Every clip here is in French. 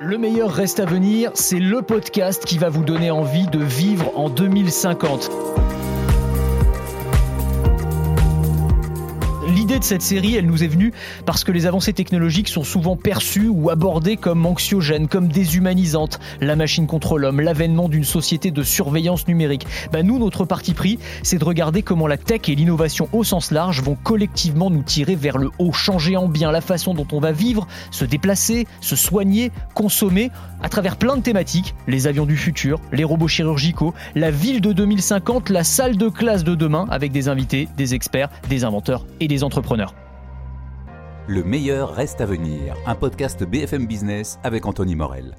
Le meilleur reste à venir, c'est le podcast qui va vous donner envie de vivre en 2050. De cette série, elle nous est venue parce que les avancées technologiques sont souvent perçues ou abordées comme anxiogènes, comme déshumanisantes. La machine contre l'homme, l'avènement d'une société de surveillance numérique. Bah nous, notre parti pris, c'est de regarder comment la tech et l'innovation au sens large vont collectivement nous tirer vers le haut, changer en bien la façon dont on va vivre, se déplacer, se soigner, consommer, à travers plein de thématiques, les avions du futur, les robots chirurgicaux, la ville de 2050, la salle de classe de demain, avec des invités, des experts, des inventeurs et des le meilleur reste à venir, un podcast BFM Business avec Anthony Morel.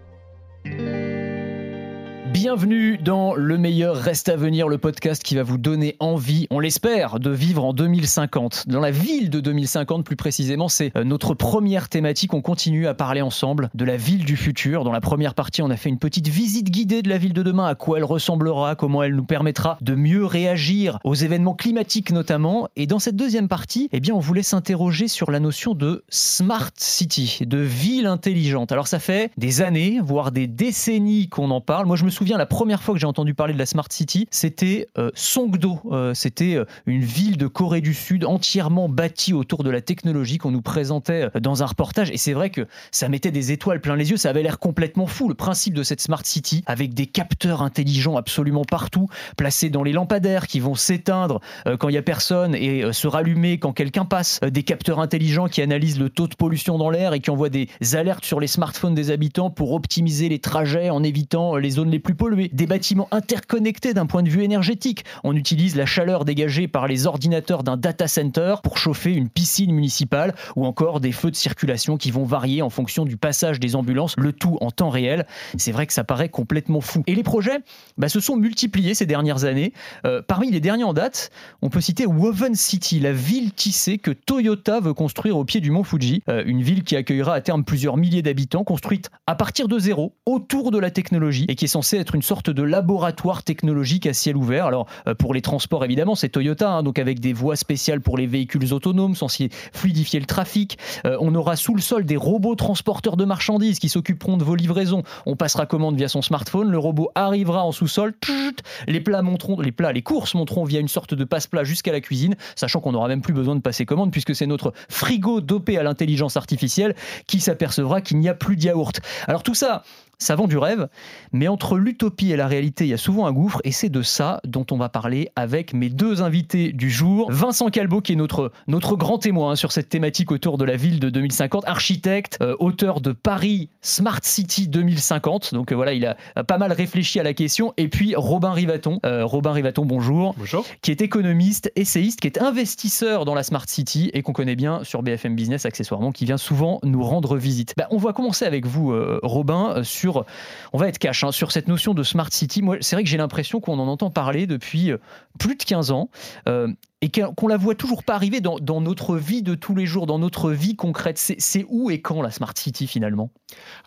Bienvenue dans Le meilleur reste à venir, le podcast qui va vous donner envie, on l'espère, de vivre en 2050. Dans la ville de 2050 plus précisément, c'est euh, notre première thématique. On continue à parler ensemble de la ville du futur. Dans la première partie, on a fait une petite visite guidée de la ville de demain, à quoi elle ressemblera, comment elle nous permettra de mieux réagir aux événements climatiques notamment. Et dans cette deuxième partie, eh bien, on voulait s'interroger sur la notion de smart city, de ville intelligente. Alors ça fait des années, voire des décennies qu'on en parle. Moi, je me souviens la première fois que j'ai entendu parler de la Smart City, c'était euh, Songdo. Euh, c'était euh, une ville de Corée du Sud entièrement bâtie autour de la technologie qu'on nous présentait dans un reportage. Et c'est vrai que ça mettait des étoiles plein les yeux. Ça avait l'air complètement fou. Le principe de cette Smart City, avec des capteurs intelligents absolument partout, placés dans les lampadaires qui vont s'éteindre quand il y a personne et se rallumer quand quelqu'un passe. des capteurs intelligents qui analysent le taux de pollution dans l'air et qui envoient des alertes sur les smartphones des habitants pour optimiser les trajets en évitant les zones les plus polluer, des bâtiments interconnectés d'un point de vue énergétique. On utilise la chaleur dégagée par les ordinateurs d'un data center pour chauffer une piscine municipale ou encore des feux de circulation qui vont varier en fonction du passage des ambulances, le tout en temps réel. C'est vrai que ça paraît complètement fou. Et les projets bah, se sont multipliés ces dernières années. Euh, parmi les derniers en date, on peut citer Woven City, la ville tissée que Toyota veut construire au pied du mont Fuji, euh, une ville qui accueillera à terme plusieurs milliers d'habitants, construite à partir de zéro, autour de la technologie, et qui est censée être une sorte de laboratoire technologique à ciel ouvert. Alors euh, pour les transports évidemment c'est Toyota, hein, donc avec des voies spéciales pour les véhicules autonomes censés fluidifier le trafic. Euh, on aura sous le sol des robots transporteurs de marchandises qui s'occuperont de vos livraisons. On passera commande via son smartphone, le robot arrivera en sous-sol, les plats monteront, les plats, les courses monteront via une sorte de passe-plat jusqu'à la cuisine, sachant qu'on n'aura même plus besoin de passer commande puisque c'est notre frigo dopé à l'intelligence artificielle qui s'apercevra qu'il n'y a plus de yaourt. Alors tout ça, ça vend du rêve, mais entre l'utopie et la réalité, il y a souvent un gouffre, et c'est de ça dont on va parler avec mes deux invités du jour. Vincent Calbo, qui est notre, notre grand témoin sur cette thématique autour de la ville de 2050, architecte, euh, auteur de Paris Smart City 2050. Donc euh, voilà, il a pas mal réfléchi à la question. Et puis Robin Rivaton. Euh, Robin Rivaton, bonjour. Bonjour. Qui est économiste, essayiste, qui est investisseur dans la Smart City et qu'on connaît bien sur BFM Business accessoirement, qui vient souvent nous rendre visite. Bah, on va commencer avec vous, Robin, sur on va être cash, hein, sur cette notion de smart city. Moi, c'est vrai que j'ai l'impression qu'on en entend parler depuis euh, plus de 15 ans. Euh, et qu'on la voit toujours pas arriver dans, notre vie de tous les jours, dans notre vie concrète. C'est où et quand la Smart City finalement?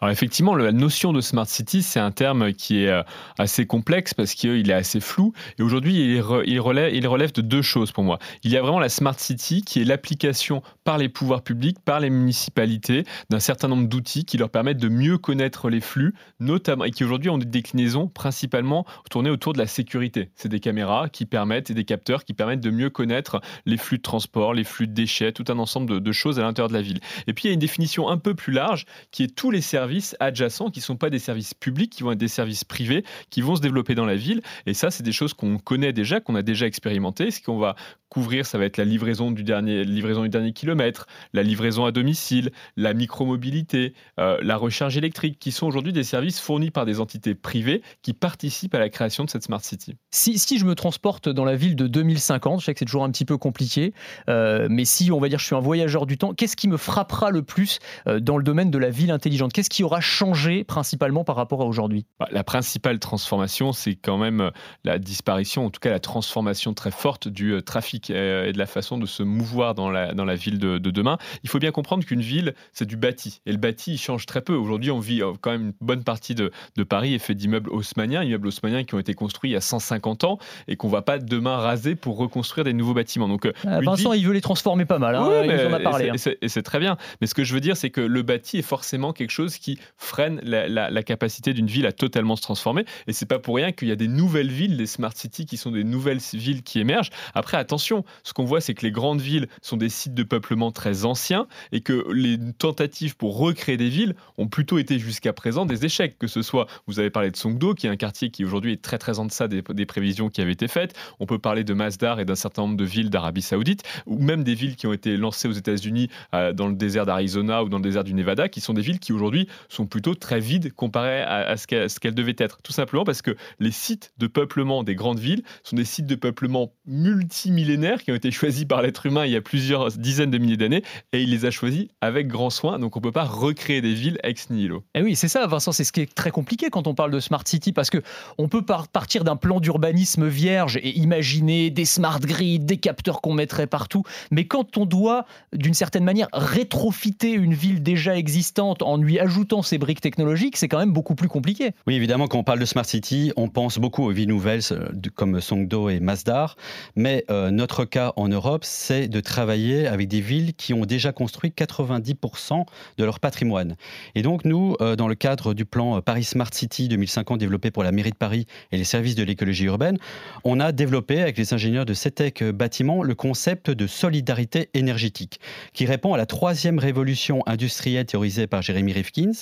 Alors effectivement, la notion de Smart City, c'est un terme qui est euh, assez complexe parce qu'il est assez flou. Et aujourd'hui, il, relève de deux choses pour moi. Il y a vraiment la Smart City qui est l'application par les pouvoirs publics, par les municipalités, d'un certain nombre d'outils qui leur permettent de mieux connaître les flux, notamment, et qui aujourd'hui ont des déclinaisons principalement tournées autour de la sécurité. C'est des caméras qui permettent et des capteurs qui permettent de mieux connaître connaître les flux de transport, les flux de déchets, tout un ensemble de, choses à l'intérieur de la ville. Et puis il y a une définition un peu plus large qui est tous les services adjacents qui ne sont pas des services publics, qui vont être des services privés, qui vont se développer dans la ville. Et ça, c'est des choses qu'on connaît déjà, qu'on a déjà expérimenté. Ce qu'on va couvrir, ça va être la livraison du dernier, livraison du dernier kilomètre, la livraison à domicile, la micromobilité, euh, la recharge électrique, qui sont aujourd'hui des services fournis par des entités privées qui participent à la création de cette smart city. Si, je me transporte dans la ville de 2050, je sais que c'est toujours un petit peu compliqué, euh, mais si on va dire je suis un voyageur du temps, qu'est-ce qui me frappera le plus euh, dans le domaine de la ville intelligente? Qu'est-ce qui aura changé principalement par rapport à aujourd'hui? Bah, La principale transformation, c'est quand même la disparition, en tout cas la transformation très forte du trafic euh, et de la façon de se mouvoir dans la, dans la ville de, demain. Il faut bien comprendre qu'une ville, c'est du bâti. Et le bâti, il change très peu. Aujourd'hui, on vit euh, quand même une bonne partie de, de Paris est fait d'immeubles haussmanniens, immeubles haussmanniens qui ont été construits il y a 150 ans et qu'on ne va pas demain raser pour reconstruire des, nouveaux bâtiments. Donc, ah, Vincent, il veut les transformer pas mal. Hein, il en a parlé. Hein. Et c'est très bien. Mais ce que je veux dire, c'est que le bâti est forcément quelque chose qui freine la, capacité d'une ville à totalement se transformer. Et c'est pas pour rien qu'il y a des nouvelles villes, des smart cities, qui sont des nouvelles villes qui émergent. Après, attention, ce qu'on voit, c'est que les grandes villes sont des sites de peuplement très anciens et que les tentatives pour recréer des villes ont plutôt été jusqu'à présent des échecs. Que ce soit, vous avez parlé de Songdo, qui est un quartier qui aujourd'hui est très très en deçà des, des prévisions qui avaient été faites. On peut parler de Masdar et d'un certain nombre de villes d'Arabie Saoudite, ou même des villes qui ont été lancées aux États-Unis euh, dans le désert d'Arizona ou dans le désert du Nevada, qui sont des villes qui aujourd'hui sont plutôt très vides comparées à, ce qu'elles devaient être. Tout simplement parce que les sites de peuplement des grandes villes sont des sites de peuplement multimillénaires qui ont été choisis par l'être humain il y a plusieurs dizaines de milliers d'années et il les a choisis avec grand soin. Donc on ne peut pas recréer des villes ex nihilo. Et eh oui, c'est ça, Vincent, c'est ce qui est très compliqué quand on parle de smart city parce que on peut partir d'un plan d'urbanisme vierge et imaginer des smart grids, des capteurs qu'on mettrait partout, mais quand on doit d'une certaine manière rétrofiter une ville déjà existante en lui ajoutant ces briques technologiques, c'est quand même beaucoup plus compliqué. Oui, évidemment, quand on parle de smart city, on pense beaucoup aux villes nouvelles euh, comme Songdo et Masdar, mais euh, notre cas en Europe, c'est de travailler avec des villes qui ont déjà construit 90% de leur patrimoine. Et donc nous, euh, dans le cadre du plan Paris Smart City 2050 développé pour la mairie de Paris et les services de l'écologie urbaine, on a développé avec les ingénieurs de CETEC Bâtiment le concept de solidarité énergétique, qui répond à la troisième révolution industrielle théorisée par Jeremy Rifkins,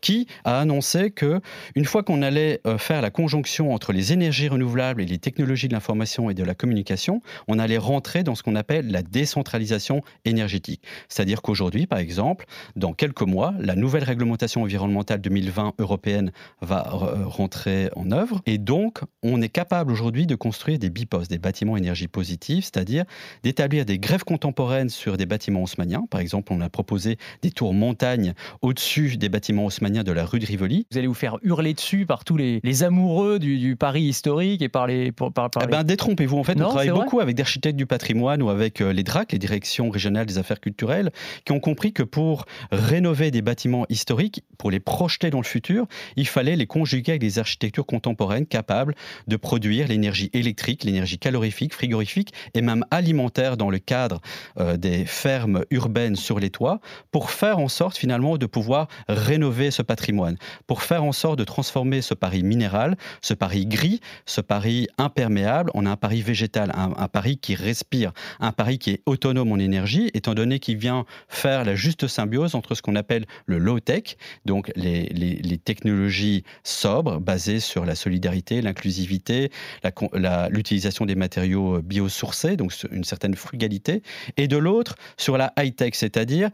qui a annoncé que une fois qu'on allait euh, faire la conjonction entre les énergies renouvelables et les technologies de l'information et de la communication, on allait rentrer dans ce qu'on appelle la décentralisation énergétique. C'est-à-dire qu'aujourd'hui, par exemple, dans quelques mois, la nouvelle réglementation environnementale 2020 européenne va euh, rentrer en œuvre et donc on est capable aujourd'hui de construire des BIPOS, des bâtiments énergie positive, c'est-à-dire d'établir des grèves contemporaines sur des bâtiments haussmanniens. Par exemple, on a proposé des tours montagnes au-dessus des bâtiments haussmanniens de la rue de Rivoli. Vous allez vous faire hurler dessus par tous les, amoureux du, Paris historique et par les... Par, par eh ben, détrompez-vous, en fait, on travaille beaucoup avec des architectes du patrimoine ou avec euh, les DRAC, les directions régionales des affaires culturelles, qui ont compris que pour rénover des bâtiments historiques, pour les projeter dans le futur, il fallait les conjuguer avec des architectures contemporaines capables de produire l'énergie électrique, l'énergie calorifique, frigorifique et même alimentaire dans le cadre euh, des fermes urbaines sur les toits pour faire en sorte finalement de pouvoir rénover ce patrimoine, pour faire en sorte de transformer ce Paris minéral, ce Paris gris, ce Paris imperméable. En un Paris végétal, un, Paris qui respire, un Paris qui est autonome en énergie, étant donné qu'il vient faire la juste symbiose entre ce qu'on appelle le low-tech, donc les, les, technologies sobres basées sur la solidarité, l'inclusivité, l'utilisation des matériaux biosourcés, donc une certaine frugalité, et de l'autre sur la high-tech, c'est-à-dire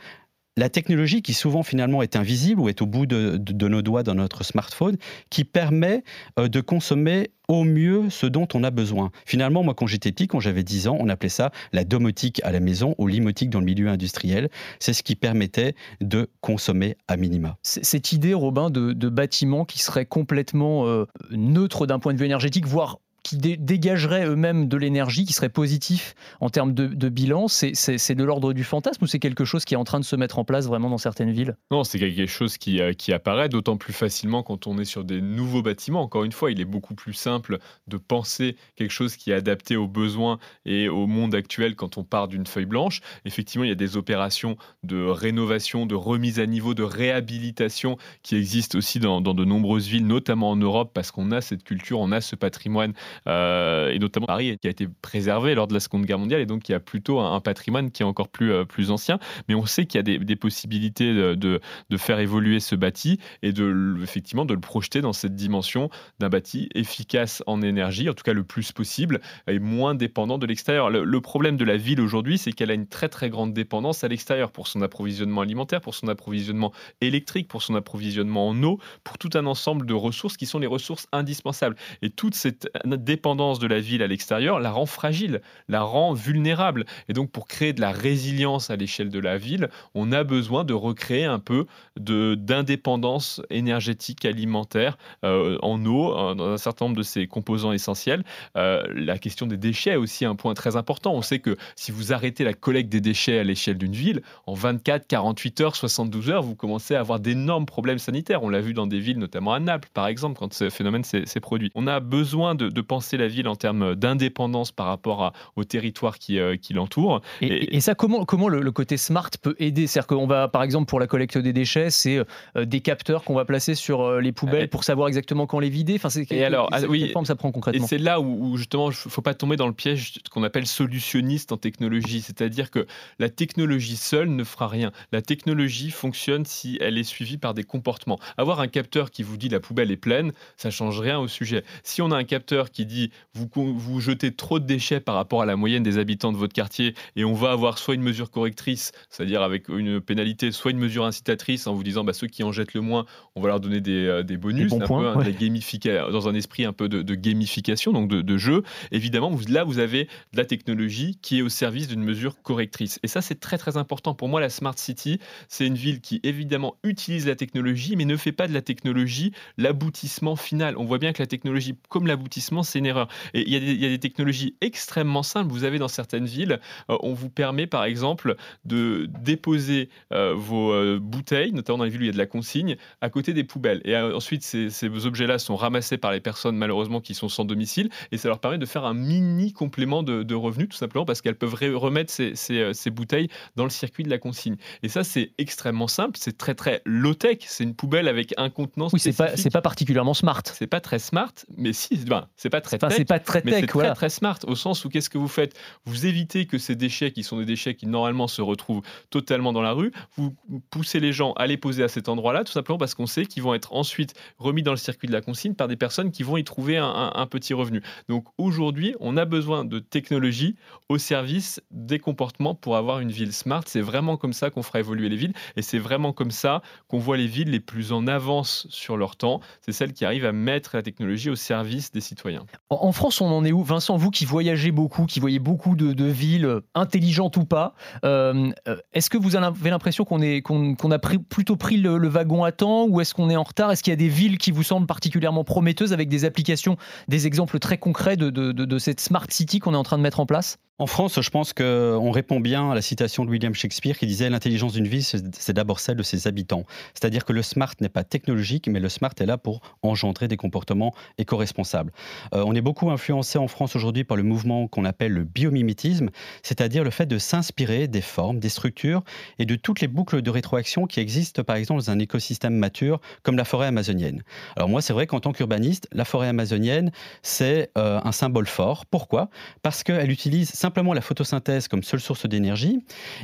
la technologie qui souvent finalement est invisible ou est au bout de, nos doigts dans notre smartphone, qui permet euh, de consommer au mieux ce dont on a besoin. Finalement, moi quand j'étais petit, quand j'avais 10 ans, on appelait ça la domotique à la maison ou limotique dans le milieu industriel. C'est ce qui permettait de consommer à minima. Cette idée, Robin, de, bâtiments qui seraient complètement euh, neutres d'un point de vue énergétique, voire qui dégageraient eux-mêmes de l'énergie, qui serait positif en termes de, bilan, c'est de l'ordre du fantasme ou c'est quelque chose qui est en train de se mettre en place vraiment dans certaines villes? Non, c'est quelque chose qui, euh, qui apparaît d'autant plus facilement quand on est sur des nouveaux bâtiments. Encore une fois, il est beaucoup plus simple de penser quelque chose qui est adapté aux besoins et au monde actuel quand on part d'une feuille blanche. Effectivement, il y a des opérations de rénovation, de remise à niveau, de réhabilitation qui existent aussi dans de nombreuses villes, notamment en Europe, parce qu'on a cette culture, on a ce patrimoine euh, et notamment Paris qui a été préservé lors de la Seconde Guerre mondiale et donc qui a plutôt un, patrimoine qui est encore plus, euh, plus ancien. Mais on sait qu'il y a des, possibilités de, de, faire évoluer ce bâti et de, effectivement de le projeter dans cette dimension d'un bâti efficace en énergie, en tout cas le plus possible, et moins dépendant de l'extérieur. Le, le, problème de la ville aujourd'hui, c'est qu'elle a une très très grande dépendance à l'extérieur pour son approvisionnement alimentaire, pour son approvisionnement électrique, pour son approvisionnement en eau, pour tout un ensemble de ressources qui sont les ressources indispensables. Et toute cette dépendance de la ville à l'extérieur la rend fragile, la rend vulnérable. Et donc pour créer de la résilience à l'échelle de la ville, on a besoin de recréer un peu d'indépendance énergétique alimentaire euh, en eau, euh, dans un certain nombre de ces composants essentiels. Euh, la question des déchets est aussi un point très important. On sait que si vous arrêtez la collecte des déchets à l'échelle d'une ville, en 24, 48 heures, 72 heures, vous commencez à avoir d'énormes problèmes sanitaires. On l'a vu dans des villes, notamment à Naples, par exemple, quand ce phénomène s'est produit. On a besoin de, de la ville en termes d'indépendance par rapport au territoire qui, qui l'entoure. Et, ça, comment, comment le, côté smart peut aider? C'est-à-dire qu'on va, par exemple, pour la collecte des déchets, c'est des capteurs qu'on va placer sur les poubelles pour savoir exactement quand les vider? Enfin, c'est et alors, ah, oui, quelle forme ça prend concrètement? Et c'est là où, justement, il ne faut pas tomber dans le piège qu'on appelle solutionniste en technologie, c'est-à-dire que la technologie seule ne fera rien. La technologie fonctionne si elle est suivie par des comportements. Avoir un capteur qui vous dit la poubelle est pleine, ça change rien au sujet. Si on a un capteur qui dit vous, vous jetez trop de déchets par rapport à la moyenne des habitants de votre quartier et on va avoir soit une mesure correctrice, c'est-à-dire avec une pénalité, soit une mesure incitatrice en vous disant bah, ceux qui en jettent le moins, on va leur donner des, euh, bonus, un peu, dans un esprit un peu de, gamification, donc de, de jeu. Évidemment, vous, là, vous avez de la technologie qui est au service d'une mesure correctrice. Et ça, c'est très très important. Pour moi, la Smart City, c'est une ville qui évidemment utilise la technologie, mais ne fait pas de la technologie l'aboutissement final. On voit bien que la technologie, comme l'aboutissement, c'est une erreur. Et il y, a des, technologies extrêmement simples. Vous avez dans certaines villes, euh, on vous permet par exemple de déposer euh, vos euh, bouteilles, notamment dans les villes où il y a de la consigne, à côté des poubelles. Et ensuite, ces, ces objets-là sont ramassés par les personnes malheureusement qui sont sans domicile, et ça leur permet de faire un mini complément de, revenus, tout simplement parce qu'elles peuvent remettre ces, ces, bouteilles dans le circuit de la consigne. Et ça, c'est extrêmement simple, c'est très très low-tech, c'est une poubelle avec un contenant Oui, c'est pas, pas particulièrement smart. C'est pas très smart, mais si, ben, c'est pas très tech, c'est pas très tech, c'est très, très smart, au sens où qu'est-ce que vous faites? Vous évitez que ces déchets, qui sont des déchets qui normalement se retrouvent totalement dans la rue, vous poussez les gens à les poser à cet endroit-là, tout simplement parce qu'on sait qu'ils vont être ensuite remis dans le circuit de la consigne par des personnes qui vont y trouver un, petit revenu. Donc aujourd'hui, on a besoin de technologie au service des comportements pour avoir une ville smart. C'est vraiment comme ça qu'on fera évoluer les villes et c'est vraiment comme ça qu'on voit les villes les plus en avance sur leur temps. C'est celles qui arrivent à mettre la technologie au service des citoyens. En France, on en est où Vincent, vous qui voyagez beaucoup, qui voyez beaucoup de, villes intelligentes ou pas, euh, euh, est-ce que vous avez l'impression qu'on a plutôt pris le, wagon à temps ou est-ce qu'on est en retard? Est-ce qu'il y a des villes qui vous semblent particulièrement prometteuses avec des applications, des exemples très concrets de cette smart city qu'on est en train de mettre en place? En France, je pense qu'on répond bien à la citation de William Shakespeare qui disait L'intelligence d'une ville, c'est d'abord celle de ses habitants. C'est-à-dire que le smart n'est pas technologique, mais le smart est là pour engendrer des comportements éco-responsables. Euh, on est beaucoup influencé en France aujourd'hui par le mouvement qu'on appelle le biomimétisme, c'est-à-dire le fait de s'inspirer des formes, des structures et de toutes les boucles de rétroaction qui existent par exemple dans un écosystème mature comme la forêt amazonienne. Alors moi, c'est vrai qu'en tant qu'urbaniste, la forêt amazonienne, c'est euh, un symbole fort. Pourquoi? Parce qu'elle utilise simplement la photosynthèse comme seule source d'énergie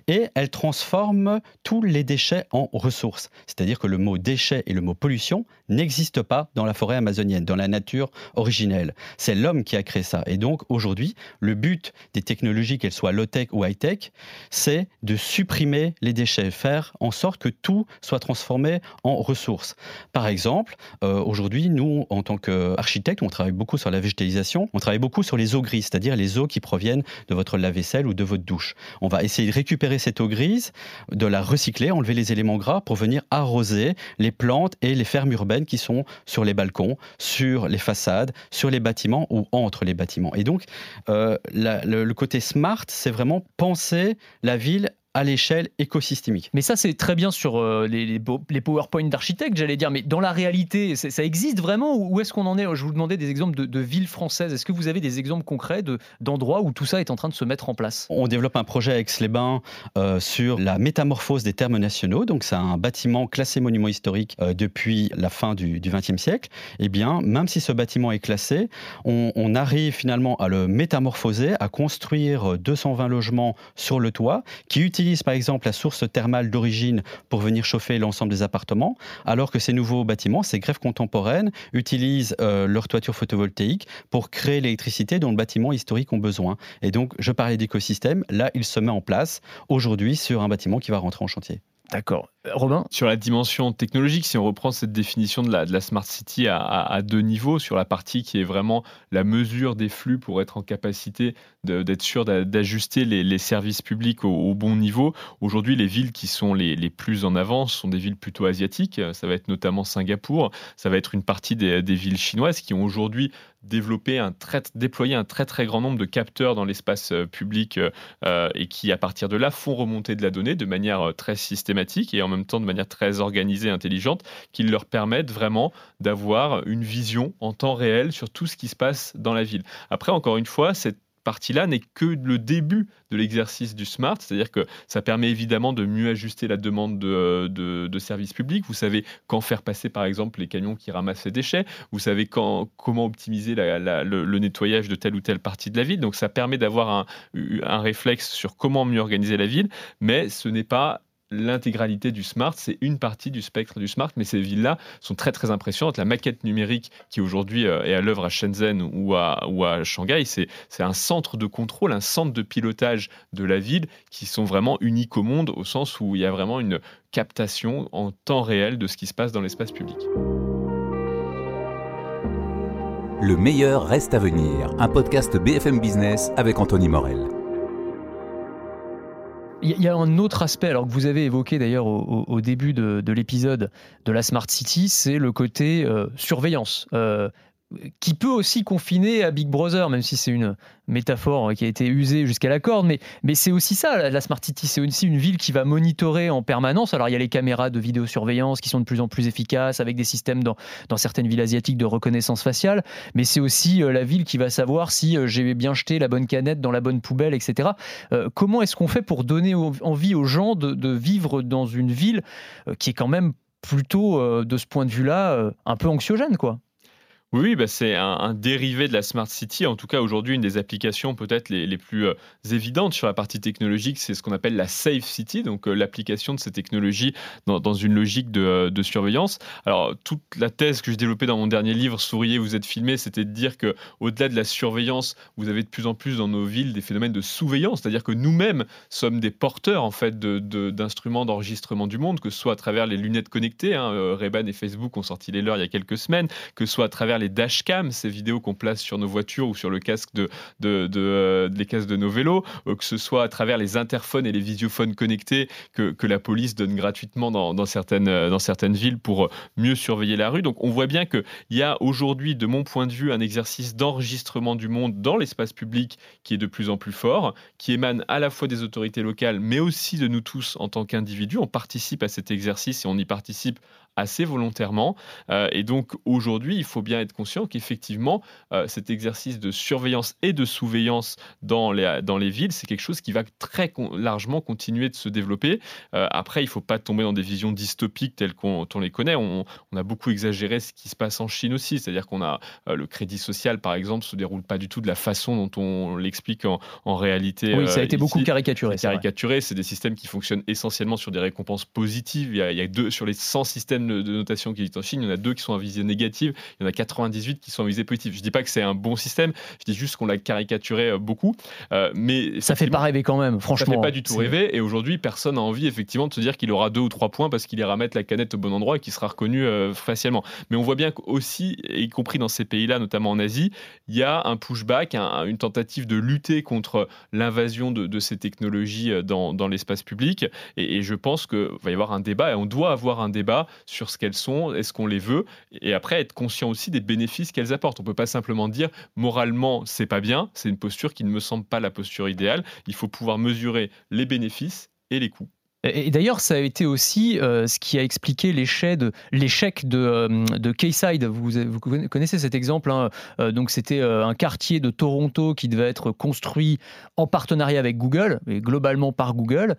et elle transforme tous les déchets en ressources. C'est-à-dire que le mot déchet et le mot pollution n'existent pas dans la forêt amazonienne, dans la nature originelle. C'est l'homme qui a créé ça. Et donc aujourd'hui, le but des technologies, qu'elles soient low-tech ou high-tech, c'est de supprimer les déchets, faire en sorte que tout soit transformé en ressources. Par exemple, euh, aujourd'hui, nous, en tant qu'architectes, on travaille beaucoup sur la végétalisation, on travaille beaucoup sur les eaux grises, c'est-à-dire les eaux qui proviennent de votre lave-vaisselle ou de votre douche. On va essayer de récupérer cette eau grise, de la recycler, enlever les éléments gras pour venir arroser les plantes et les fermes urbaines qui sont sur les balcons, sur les façades, sur les bâtiments ou entre les bâtiments. Et donc, euh, le, côté smart, c'est vraiment penser la ville à l'échelle écosystémique. Mais ça, c'est très bien sur euh, les, les, PowerPoint d'architectes, j'allais dire. Mais dans la réalité, ça existe vraiment Où est-ce qu'on en est Je vous demandais des exemples de, villes françaises. Est-ce que vous avez des exemples concrets d'endroits où tout ça est en train de se mettre en place? On développe un projet avec les bains euh, sur la métamorphose des termes nationaux. Donc, c'est un bâtiment classé monument historique euh, depuis la fin du XXe siècle. Eh bien, même si ce bâtiment est classé, on, on arrive finalement à le métamorphoser, à construire 220 logements sur le toit qui utilisent utilisent par exemple la source thermale d'origine pour venir chauffer l'ensemble des appartements, alors que ces nouveaux bâtiments, ces greffes contemporaines, utilisent euh, leur toiture photovoltaïque pour créer l'électricité dont le bâtiment historique ont besoin. Et donc, je parlais d'écosystème, là, il se met en place aujourd'hui sur un bâtiment qui va rentrer en chantier. D'accord. Euh, Robin Sur la dimension technologique, si on reprend cette définition de la, Smart City à, deux niveaux, sur la partie qui est vraiment la mesure des flux pour être en capacité d'être sûr d'ajuster les, services publics au, bon niveau, aujourd'hui, les villes qui sont les, plus en avance sont des villes plutôt asiatiques. Ça va être notamment Singapour, ça va être une partie des villes chinoises qui ont aujourd'hui développer un très, déployer un très très grand nombre de capteurs dans l'espace euh, public euh, et qui, à partir de là, font remonter de la donnée de manière très systématique et en même temps de manière très organisée, intelligente, qui leur permettent vraiment d'avoir une vision en temps réel sur tout ce qui se passe dans la ville. Après, encore une fois, cette partie-là n'est que le début de l'exercice du smart, c'est-à-dire que ça permet évidemment de mieux ajuster la demande de, services publics. Vous savez quand faire passer par exemple les camions qui ramassent les déchets, vous savez quand, comment optimiser le, nettoyage de telle ou telle partie de la ville. Donc ça permet d'avoir un réflexe sur comment mieux organiser la ville, mais ce n'est pas l'intégralité du smart, c'est une partie du spectre du smart, mais ces villes-là sont très très impressionnantes. La maquette numérique qui aujourd'hui euh, est à l'œuvre à Shenzhen ou à, ou à Shanghai, c'est un centre de contrôle, un centre de pilotage de la ville qui sont vraiment uniques au monde au sens où il y a vraiment une captation en temps réel de ce qui se passe dans l'espace public. Le meilleur reste à venir, un podcast BFM Business avec Anthony Morel. Il y a un autre aspect, alors que vous avez évoqué d'ailleurs au, début de, l'épisode de la Smart City, c'est le côté euh, surveillance. Euh, qui peut aussi confiner à Big Brother, même si c'est une métaphore qui a été usée jusqu'à la corde, mais, c'est aussi ça, la Smart City, c'est aussi une ville qui va monitorer en permanence. Alors il y a les caméras de vidéosurveillance qui sont de plus en plus efficaces, avec des systèmes dans, dans certaines villes asiatiques de reconnaissance faciale, mais c'est aussi euh, la ville qui va savoir si euh, j'ai bien jeté la bonne canette dans la bonne poubelle, etc. Euh, comment est-ce qu'on fait pour donner envie aux gens de, de vivre dans une ville qui est quand même plutôt, de ce point de vue-là, un peu anxiogène, quoi? Oui, bah c'est un, dérivé de la Smart City. En tout cas, aujourd'hui, une des applications peut-être les, plus euh, évidentes sur la partie technologique, c'est ce qu'on appelle la Safe City, donc euh, l'application de ces technologies dans, une logique euh, de, surveillance. Alors, toute la thèse que j'ai développée dans mon dernier livre, Souriez, vous êtes filmé, c'était de dire que au-delà de la surveillance, vous avez de plus en plus dans nos villes des phénomènes de surveillance, c'est-à-dire que nous-mêmes sommes des porteurs en fait d'instruments d'enregistrement du monde, que ce soit à travers les lunettes connectées. Hein, et Facebook ont sorti les leurs il y a quelques semaines, que ce soit à travers les dashcams, ces vidéos qu'on place sur nos voitures ou sur le casque de, de, de, euh, les casques de nos vélos, euh, que ce soit à travers les interphones et les visiophones connectés que, que la police donne gratuitement dans, dans, certaines, euh, dans certaines villes pour mieux surveiller la rue. Donc on voit bien qu'il y a aujourd'hui, de mon point de vue, un exercice d'enregistrement du monde dans l'espace public qui est de plus en plus fort, qui émane à la fois des autorités locales, mais aussi de nous tous en tant qu'individus. On participe à cet exercice et on y participe assez volontairement. Euh, et donc aujourd'hui, il faut bien être conscient qu'effectivement, euh, cet exercice de surveillance et de surveillance dans les, dans les villes, c'est quelque chose qui va très largement continuer de se développer. Euh, après, il ne faut pas tomber dans des visions dystopiques telles qu'on les connaît. On, a beaucoup exagéré ce qui se passe en Chine aussi, c'est-à-dire qu'on a le crédit social, par exemple, se déroule pas du tout de la façon dont on l'explique en, en, réalité. Oui, ça a été beaucoup caricaturé. Caricaturé, c'est des systèmes qui fonctionnent essentiellement sur des récompenses positives. Il y a, il y a deux sur les 100 systèmes de notation qui existent en Chine, il y en a deux qui sont à visée négative, il y en a 98 qui sont à visée positive. Je dis pas que c'est un bon système, je dis juste qu'on l'a caricaturé euh, beaucoup. Euh, mais ça fait pas rêver quand même, franchement. Ça fait pas du tout rêver. Et aujourd'hui, personne n'a envie effectivement de se dire qu'il aura deux ou trois points parce qu'il ira mettre la canette au bon endroit et qu'il sera reconnu euh, facialement. Mais on voit bien qu'aussi, y compris dans ces pays-là, notamment en Asie, il y a un pushback, une tentative de lutter contre l'invasion de, ces technologies dans, dans l'espace public. Et, et je pense qu'il va y avoir un débat et on doit avoir un débat sur ce qu'elles sont, est-ce qu'on les veut, et après être conscient aussi des bénéfices qu'elles apportent. On peut pas simplement dire moralement c'est pas bien, c'est une posture qui ne me semble pas la posture idéale. Il faut pouvoir mesurer les bénéfices et les coûts. Et d'ailleurs, ça a été aussi euh, ce qui a expliqué l'échec de, l'échec de, euh, de Kayside. Vous, vous, connaissez cet exemple. Hein. Euh, donc, c'était un quartier de Toronto qui devait être construit en partenariat avec Google, et globalement par Google.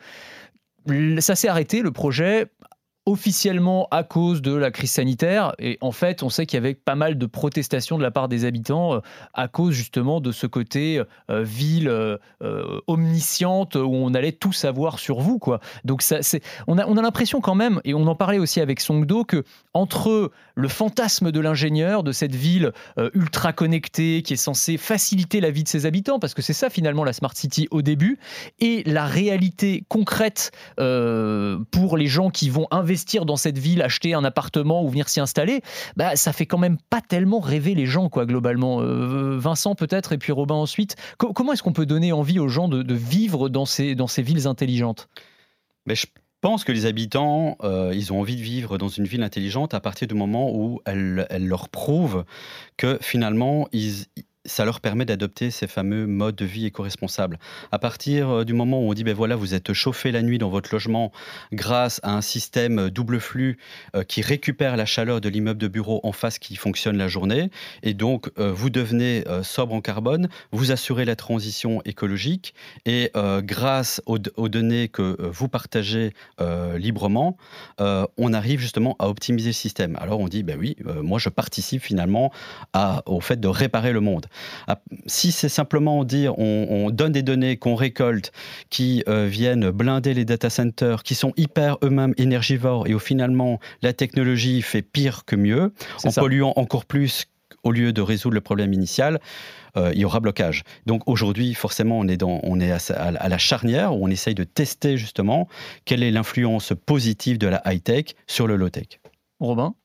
Ça s'est arrêté, le projet, officiellement à cause de la crise sanitaire. Et en fait, on sait qu'il y avait pas mal de protestations de la part des habitants euh, à cause justement de ce côté euh, ville euh, omnisciente où on allait tout savoir sur vous. Quoi. Donc ça, c'est, on a, on a l'impression quand même, et on en parlait aussi avec Songdo, que entre le fantasme de l'ingénieur, de cette ville ultra connectée qui est censée faciliter la vie de ses habitants, parce que c'est ça finalement la Smart City au début, et la réalité concrète pour les gens qui vont investir investir dans cette ville, acheter un appartement ou venir s'y installer, bah, ça fait quand même pas tellement rêver les gens, quoi, globalement. Euh, Vincent peut-être, et puis Robin ensuite. comment est-ce qu'on peut donner envie aux gens de, vivre dans ces, dans ces villes intelligentes? Mais je pense que les habitants, euh, ils ont envie de vivre dans une ville intelligente à partir du moment où elle, elle leur prouve que finalement, ils, ça leur permet d'adopter ces fameux modes de vie éco-responsables. À partir euh, du moment où on dit, ben voilà, vous êtes chauffé la nuit dans votre logement grâce à un système euh, double flux euh, qui récupère la chaleur de l'immeuble de bureau en face qui fonctionne la journée, et donc vous devenez sobre en carbone, vous assurez la transition écologique, et grâce aux, données que vous partagez librement, on arrive justement à optimiser le système. Alors on dit, ben oui, moi je participe finalement au fait de réparer le monde. Ah, si c'est simplement dire on, donne des données qu'on récolte qui euh, viennent blinder les data centers, qui sont hyper eux-mêmes énergivores et où finalement la technologie fait pire que mieux, en polluant encore plus au lieu de résoudre le problème initial, euh, il y aura blocage. Donc aujourd'hui, forcément, on est, dans, on est à, la charnière où on essaye de tester justement quelle est l'influence positive de la high-tech sur le low-tech. Robin?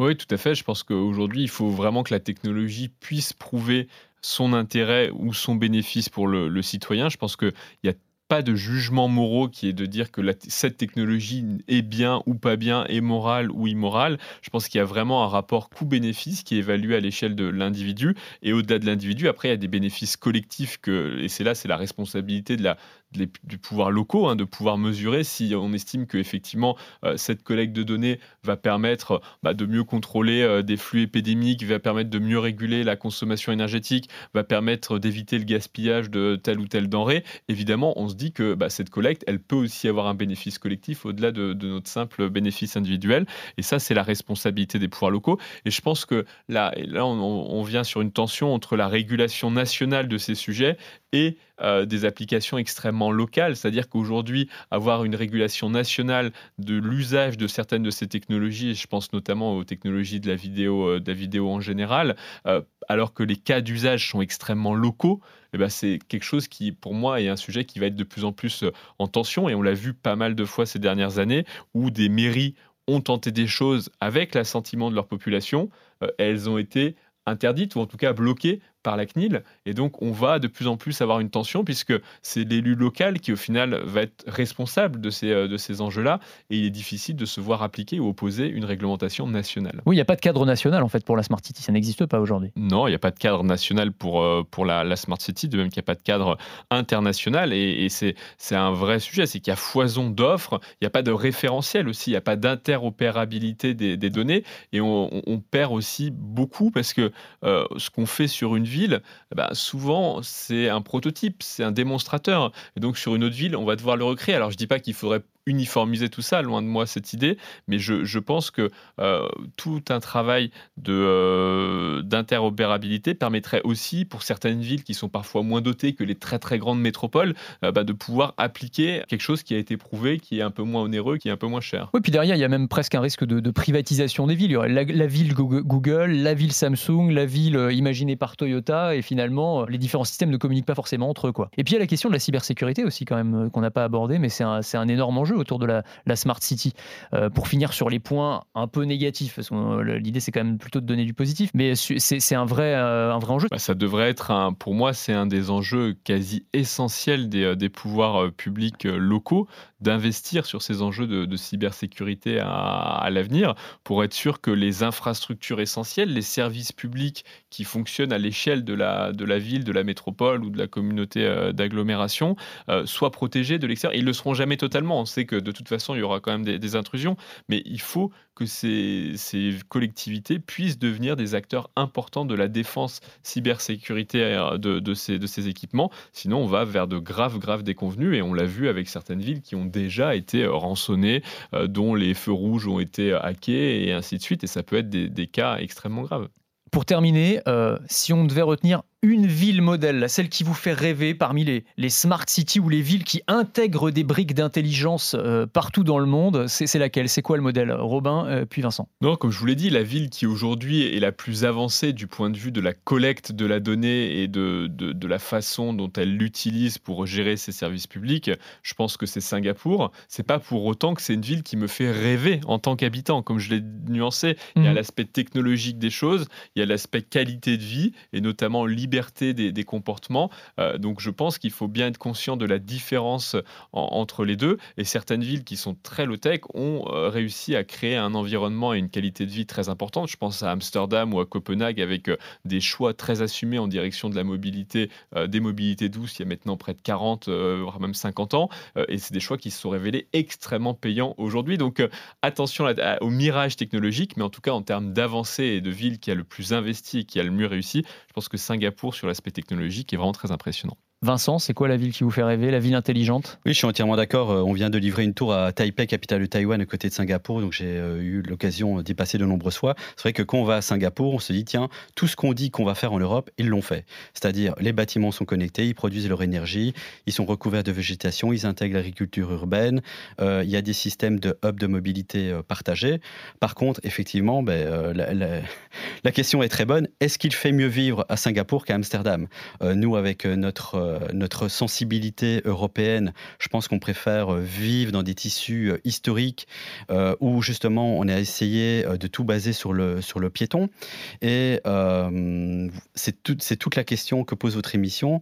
Oui, tout à fait. Je pense qu'aujourd'hui, il faut vraiment que la technologie puisse prouver son intérêt ou son bénéfice pour le, citoyen. Je pense qu'il y a pas de jugement moraux qui est de dire que cette technologie est bien ou pas bien, est morale ou immorale. Je pense qu'il y a vraiment un rapport coût-bénéfice qui est évalué à l'échelle de l'individu. Et au-delà de l'individu, après, il y a des bénéfices collectifs que, et c'est là, c'est la responsabilité de la, du pouvoir locaux, hein, de pouvoir mesurer si on estime que effectivement euh, cette collecte de données va permettre bah, de mieux contrôler euh, des flux épidémiques, va permettre de mieux réguler la consommation énergétique, va permettre d'éviter le gaspillage de telle ou telle denrée. Évidemment, on se dit que bah, cette collecte, elle peut aussi avoir un bénéfice collectif au-delà de, notre simple bénéfice individuel. Et ça, c'est la responsabilité des pouvoirs locaux. Et je pense que là, là on vient sur une tension entre la régulation nationale de ces sujets et euh, des applications extrêmement locales, c'est-à-dire qu'aujourd'hui, avoir une régulation nationale de l'usage de certaines de ces technologies, et je pense notamment aux technologies de la vidéo, euh, de la vidéo en général, euh, alors que les cas d'usage sont extrêmement locaux, eh ben c'est quelque chose qui, pour moi, est un sujet qui va être de plus en plus en tension, et on l'a vu pas mal de fois ces dernières années, où des mairies ont tenté des choses avec l'assentiment de leur population, elles ont été interdites ou en tout cas bloquées par la CNIL. Et donc, on va de plus en plus avoir une tension puisque c'est l'élu local qui, au final, va être responsable de ces, euh, de ces enjeux-là. Et il est difficile de se voir appliquer ou opposer une réglementation nationale. Oui, il n'y a pas de cadre national, en fait, pour la Smart City. Ça n'existe pas aujourd'hui. Non, il n'y a pas de cadre national pour, euh, pour la, la Smart City, de même qu'il n'y a pas de cadre international. Et, c'est, c'est un vrai sujet. C'est qu'il y a foison d'offres. Il n'y a pas de référentiel aussi. Il n'y a pas d'interopérabilité des, des, données. Et on, on, perd aussi beaucoup parce que euh, ce qu'on fait sur une ville, eh ben, souvent c'est un prototype, c'est un démonstrateur. Et donc sur une autre ville, on va devoir le recréer. Alors je dis pas qu'il faudrait uniformiser tout ça, loin de moi cette idée, mais je, pense que euh, tout un travail de, euh, d'interopérabilité permettrait aussi pour certaines villes qui sont parfois moins dotées que les très très grandes métropoles, euh, bah, de pouvoir appliquer quelque chose qui a été prouvé, qui est un peu moins onéreux, qui est un peu moins cher. Oui, puis derrière, il y a même presque un risque de, privatisation des villes. Il y aurait la, ville Google, la ville Samsung, la ville imaginée par Toyota, et finalement, les différents systèmes ne communiquent pas forcément entre eux. Et puis il y a la question de la cybersécurité aussi, quand même, qu'on n'a pas abordé, mais c'est un, c'est un énorme enjeu autour de la, Smart City. Euh, pour finir sur les points un peu négatifs, parce que euh, l'idée c'est quand même plutôt de donner du positif, mais c'est un vrai, euh, un vrai enjeu. Bah, ça devrait être, un, pour moi, c'est un des enjeux quasi essentiels des, pouvoirs publics locaux d'investir sur ces enjeux de, cybersécurité à, l'avenir pour être sûr que les infrastructures essentielles, les services publics qui fonctionnent à l'échelle de la, ville, de la métropole ou de la communauté d'agglomération soient protégés de l'extérieur. Ils ne le seront jamais totalement. On que de toute façon, il y aura quand même des, intrusions, mais il faut que ces, collectivités puissent devenir des acteurs importants de la défense cybersécuritaire de, de, ces, équipements. Sinon, on va vers de graves, graves déconvenus, et on l'a vu avec certaines villes qui ont déjà été rançonnées, euh, dont les feux rouges ont été hackés, et ainsi de suite, et ça peut être des, cas extrêmement graves. Pour terminer, euh, si on devait retenir une ville modèle, celle qui vous fait rêver parmi les, les smart cities ou les villes qui intègrent des briques d'intelligence euh, partout dans le monde, c'est laquelle? C'est quoi le modèle? Robin, euh, puis Vincent Non, comme je vous l'ai dit, la ville qui aujourd'hui est la plus avancée du point de vue de la collecte de la donnée et de, de, la façon dont elle l'utilise pour gérer ses services publics, je pense que c'est Singapour. C'est pas pour autant que c'est une ville qui me fait rêver en tant qu'habitant. Comme je l'ai nuancé, il y a mmh. l'aspect technologique des choses, il y a l'aspect qualité de vie et notamment libre liberté des, comportements. Euh, donc je pense qu'il faut bien être conscient de la différence entre les deux. Et certaines villes qui sont très low-tech ont euh, réussi à créer un environnement et une qualité de vie très importante. Je pense à Amsterdam ou à Copenhague avec euh, des choix très assumés en direction de la mobilité, des mobilités douces il y a maintenant près de 40, voire même 50 ans. et c'est des choix qui se sont révélés extrêmement payants aujourd'hui. Donc attention au mirage technologique, mais en tout cas en termes d'avancée et de ville qui a le plus investi et qui a le mieux réussi, je pense que Singapour sur l'aspect technologique est vraiment très impressionnant. Vincent, c'est quoi la ville qui vous fait rêver, la ville intelligente? Oui, je suis entièrement d'accord. Euh, on vient de livrer une tour à Taipei, capitale de Taïwan, à côté de Singapour, donc j'ai euh, eu l'occasion d'y passer de nombreuses fois. C'est vrai que quand on va à Singapour, on se dit, tiens, tout ce qu'on dit qu'on va faire en Europe, ils l'ont fait. C'est-à-dire, les bâtiments sont connectés, ils produisent leur énergie, ils sont recouverts de végétation, ils intègrent l'agriculture urbaine, euh, il y a des systèmes de hub de mobilité partagés. Par contre, effectivement, ben, la, question est très bonne. Est-ce qu'il fait mieux vivre à Singapour qu'à Amsterdam? Nous, avec notre notre sensibilité européenne, je pense qu'on préfère vivre dans des tissus euh, historiques euh, où justement on a essayé de tout baser sur le, sur le piéton. Et c'est toute la question que pose votre émission.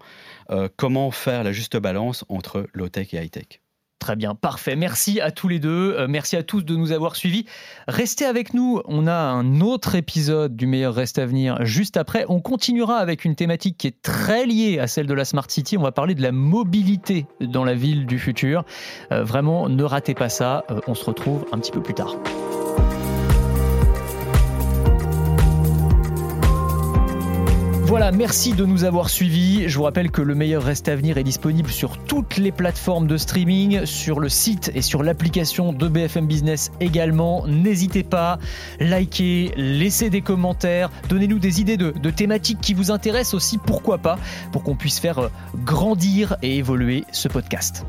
comment faire la juste balance entre low-tech et high-tech? Très bien, parfait. Merci à tous les deux. Euh, merci à tous de nous avoir suivis. Restez avec nous. On a un autre épisode du meilleur reste à venir juste après. On continuera avec une thématique qui est très liée à celle de la Smart City. On va parler de la mobilité dans la ville du futur. Euh, vraiment, ne ratez pas ça. Euh, on se retrouve un petit peu plus tard. Voilà, merci de nous avoir suivis. Je vous rappelle que le meilleur reste à venir est disponible sur toutes les plateformes de streaming, sur le site et sur l'application de BFM Business également. N'hésitez pas, likez, laissez des commentaires, donnez-nous des idées de, de thématiques qui vous intéressent aussi, pourquoi pas, pour qu'on puisse faire euh, grandir et évoluer ce podcast.